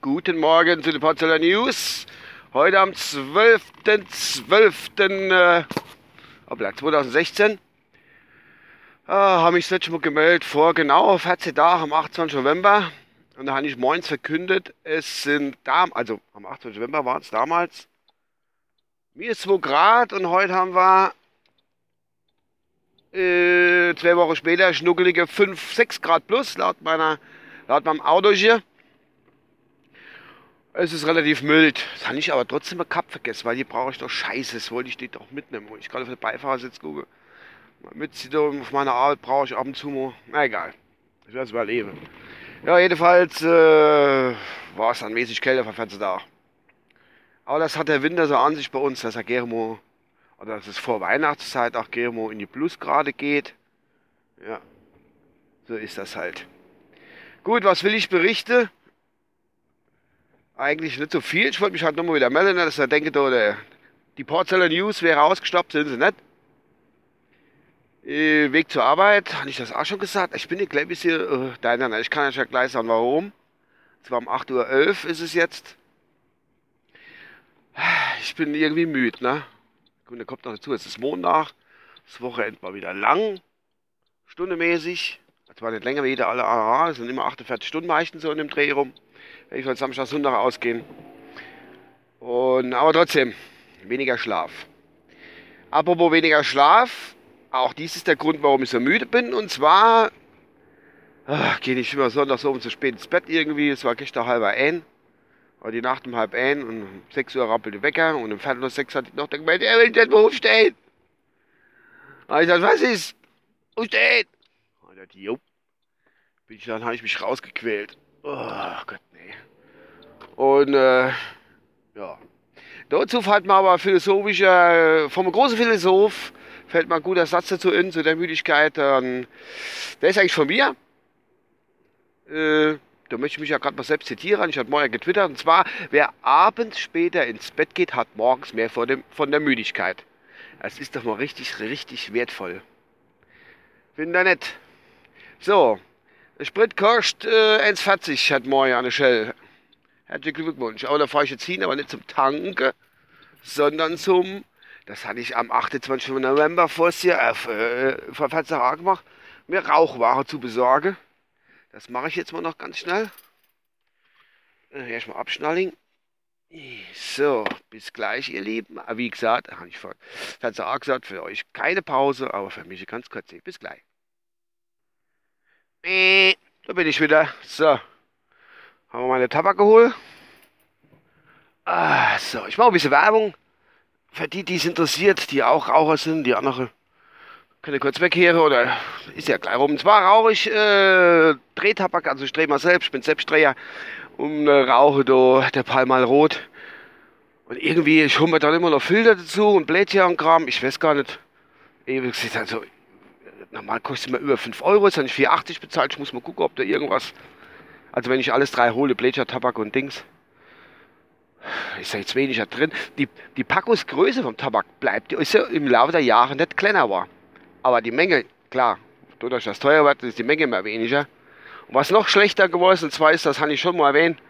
Guten Morgen zu den Potzeller News. Heute am 12.12. Äh, hoppla, 2016 äh, habe ich das letzte Mal gemeldet vor genau 14 Tagen am 28. November. Und da habe ich morgens verkündet, es sind da, also am 28. November waren es damals, minus 2 Grad und heute haben wir äh, zwei Wochen später schnuckelige 5, 6 Grad plus laut, meiner, laut meinem Auto hier. Es ist relativ mild. Das habe ich aber trotzdem ein Cup vergessen, weil die brauche ich doch scheiße. Das wollte ich die doch mitnehmen. Ich gerade auf den Beifahrersitz gucke. Mit auf meiner Arbeit brauche ich ab und zu mal. Na egal. Ich werde es überleben. Ja, jedenfalls äh, war es dann mäßig kälter für 14 Tage. Aber das hat der Winter so an sich bei uns, dass er gerne mal oder dass es vor Weihnachtszeit auch Gemo in die Plusgrade geht. Ja, so ist das halt. Gut, was will ich berichten? Eigentlich nicht so viel. Ich wollte mich halt nochmal wieder melden, dass ich denke, da, die Porzeller News wäre ausgestoppt, sind sie nicht. Äh, Weg zur Arbeit, habe ich das auch schon gesagt? Ich bin ein bisschen, äh, nein, nein, ich kann ja gleich sagen, warum. Es war um 8.11 Uhr ist es jetzt. Ich bin irgendwie müde, ne? Dann kommt noch dazu, es ist Montag, das Wochenende war wieder lang, stundemäßig. Es war nicht länger wie jeder alle ARA, es sind immer 48 Stunden meistens so in dem Dreh rum. Wenn ich von Samstag, Sonntag ausgehen. Und, aber trotzdem, weniger Schlaf. Apropos weniger Schlaf, auch dies ist der Grund, warum ich so müde bin. Und zwar ach, gehe ich immer sonntags oben zu spät ins Bett irgendwie. Es war gestern halber ein war die Nacht um halb ein und um 6 Uhr rappelte Wecker und um Viertel nach sechs hat die noch gemeint, er will nicht mehr aufstehen. Da ich gesagt, was ist? Aufstehen! Und er jo. Bin ich, dann habe ich mich rausgequält. Oh Gott, nee. Und, äh, ja. Dazu fällt mir aber philosophischer, vom großen Philosoph, fällt mir ein guter Satz dazu in, zu der Müdigkeit. Ähm, der ist eigentlich von mir. Äh, da möchte ich mich ja gerade mal selbst zitieren. Ich hatte morgen getwittert. Und zwar, wer abends später ins Bett geht, hat morgens mehr von, dem, von der Müdigkeit. Das ist doch mal richtig, richtig wertvoll. Finde ich nett. So, Sprit kostet äh, 1,40 hat morgen eine Shell. Herzlichen Glückwunsch. Aber da fahre ich jetzt hin, aber nicht zum Tanken, sondern zum, das hatte ich am 28. November vor, äh, vor 14 Tagen gemacht, mir Rauchware zu besorgen. Das mache ich jetzt mal noch ganz schnell. Äh, erstmal abschnallen. So, bis gleich, ihr Lieben. Ah, wie gesagt, habe ich vorhin auch gesagt, für euch keine Pause, aber für mich ganz kurz. Bis gleich. Äh, da bin ich wieder. So, haben wir meine Tabak geholt. Ah, so, ich mache ein bisschen Werbung. Für die, die es interessiert, die auch Raucher sind, die andere können kurz wegkehren oder ist ja gleich rum. Zwar rauche ich äh, Drehtabak, also ich drehe mal selbst, ich bin Selbstdreher und äh, rauche da der Palmal Rot. Und irgendwie, ich hole mir dann immer noch Filter dazu und Blättchen und Kram, ich weiß gar nicht. Ewig gesagt, also, normal kostet es mir über 5 Euro, habe ich 4,80 bezahlt, ich muss mal gucken, ob da irgendwas, also wenn ich alles drei hole, Blättchen, Tabak und Dings, ist ja jetzt weniger drin. Die, die Packungsgröße vom Tabak bleibt, ist ja im Laufe der Jahre nicht kleiner war. Aber die Menge, klar, dadurch, dass teuer wird, ist die Menge immer weniger. Und was noch schlechter geworden ist, und zwar ist, das habe ich schon mal erwähnt,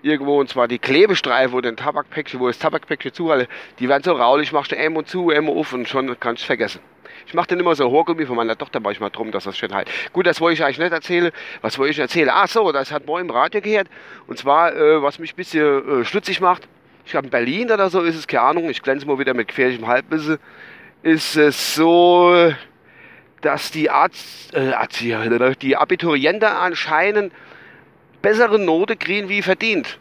irgendwo, und zwar die Klebestreifen, wo den Tabakpäckchen, wo das Tabakpäckchen zuhalte, die werden so raulich, machst du einmal zu, einmal auf und schon kannst du es vergessen. Ich mache dann immer so Horgummi von meiner Tochter manchmal drum, dass das schön halt. Gut, das wollte ich eigentlich nicht erzählen. Was wollte ich erzählen? Ach so, das hat morgen im Radio gehört. Und zwar, äh, was mich ein bisschen äh, stutzig macht. Ich glaube, in Berlin oder so ist es, keine Ahnung, ich glänze mal wieder mit gefährlichem Halbwissen, ist es so, dass die, Arzt, äh, die Abiturienten anscheinend bessere Note kriegen wie verdient.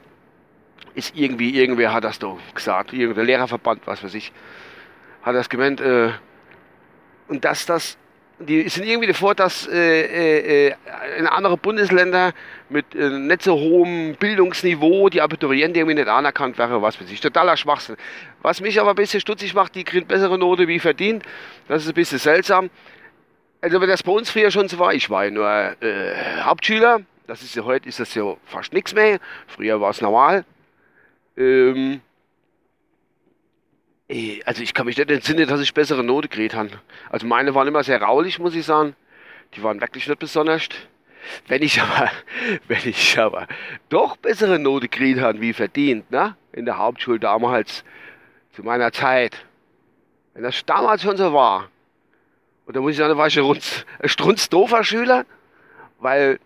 Ist irgendwie, irgendwer hat das doch gesagt, irgendein Lehrerverband, was weiß ich, hat das gemeint. Äh, und dass das, die sind irgendwie davor, dass äh, äh, in anderen Bundesländern mit äh, nicht so hohem Bildungsniveau die Abiturienten irgendwie nicht anerkannt wäre, was weiß ich. Totaler Schwachsinn. Was mich aber ein bisschen stutzig macht, die kriegen bessere Note wie verdient. Das ist ein bisschen seltsam. Also wenn das bei uns früher schon so war, ich war ja nur äh, Hauptschüler, das ist ja heute ist das ja fast nichts mehr. Früher war es normal. Ähm, eh, also ich kann mich nicht entsinnen, dass ich bessere Note gekriegt habe. Also meine waren immer sehr raulich, muss ich sagen. Die waren wirklich nicht besonders. Wenn ich aber, wenn ich aber doch bessere Note gekriegt habe, wie verdient, ne? In der Hauptschule damals, zu meiner Zeit. Wenn das damals schon so war. Und da muss ich sagen, da war ich ein strunzdoofer Schüler, weil,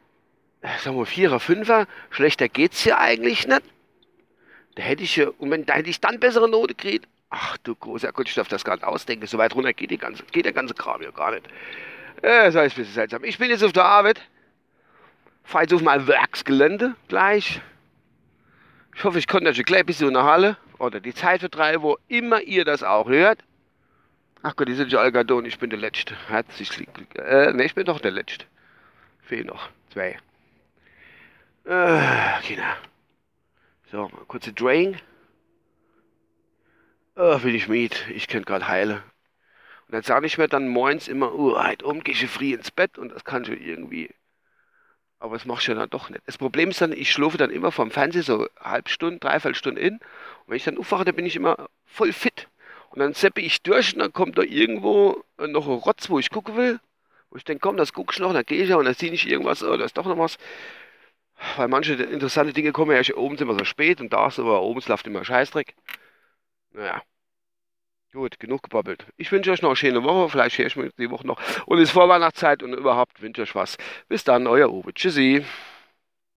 sagen wir, Vierer, Fünfer, schlechter geht's ja eigentlich nicht. Da hätte ich, und wenn, da hätte ich dann bessere Note gekriegt. Ach du großer Gott, ich darf das gar nicht ausdenken. So weit runter geht, die ganze, geht der ganze Kram ja gar nicht. Äh, das heißt, ein bisschen seltsam. Ich bin jetzt auf der Arbeit. Fahre jetzt auf mein Werksgelände gleich. Ich hoffe, ich konnte euch gleich ein bisschen in der Halle oder die Zeit vertreiben, wo immer ihr das auch hört. Ach Gott, die sind ja Algadon, ich bin der Letzte. Herzlich äh, ne, ich bin doch der Letzte. Fehlen noch zwei. Äh, genau. So, kurze Drain. Oh, bin ich müde. Ich könnte gerade heilen. Und dann sage ich mir dann morgens immer, oh, heute um gehe ich früh ins Bett und das kann schon irgendwie. Aber das machst du ja dann doch nicht. Das Problem ist dann, ich schlafe dann immer vom Fernseher so halb Stunde, dreiviertel Stunde in. Und wenn ich dann aufwache, dann bin ich immer voll fit. Und dann seppe ich durch und dann kommt da irgendwo noch ein Rotz, wo ich gucken will. Wo ich denke, komm, das guckst du noch, dann gehe ich ja und dann sehe ich irgendwas, oh, da ist doch noch was. Weil manche interessante Dinge kommen ja oben sind immer so spät und da ist aber oben läuft immer Scheißdreck. Naja. Gut, genug gebabbelt. Ich wünsche euch noch eine schöne Woche. Vielleicht höre ich mich die Woche noch. Und es ist Vorweihnachtszeit und überhaupt wünsche euch was. Bis dann, euer Uwe. Tschüssi.